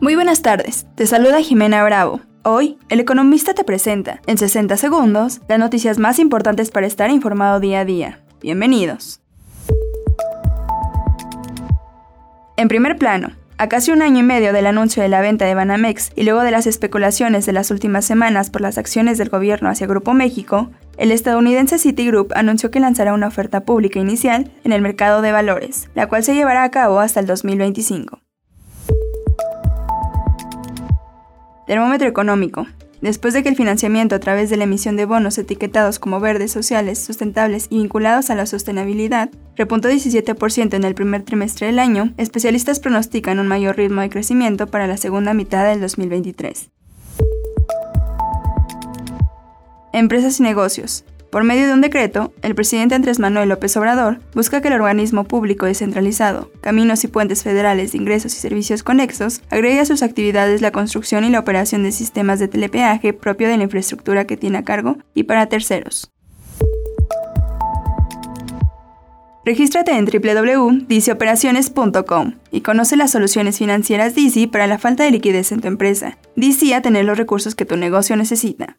Muy buenas tardes, te saluda Jimena Bravo. Hoy, El Economista te presenta, en 60 segundos, las noticias más importantes para estar informado día a día. Bienvenidos. En primer plano, a casi un año y medio del anuncio de la venta de Banamex y luego de las especulaciones de las últimas semanas por las acciones del gobierno hacia Grupo México, el estadounidense Citigroup anunció que lanzará una oferta pública inicial en el mercado de valores, la cual se llevará a cabo hasta el 2025. Termómetro económico. Después de que el financiamiento a través de la emisión de bonos etiquetados como verdes, sociales, sustentables y vinculados a la sostenibilidad repuntó 17% en el primer trimestre del año, especialistas pronostican un mayor ritmo de crecimiento para la segunda mitad del 2023. Empresas y negocios. Por medio de un decreto, el presidente Andrés Manuel López Obrador busca que el organismo público descentralizado, Caminos y Puentes Federales de Ingresos y Servicios Conexos, agregue a sus actividades la construcción y la operación de sistemas de telepeaje propio de la infraestructura que tiene a cargo y para terceros. Regístrate en www.diceoperaciones.com y conoce las soluciones financieras DC para la falta de liquidez en tu empresa. DC a tener los recursos que tu negocio necesita.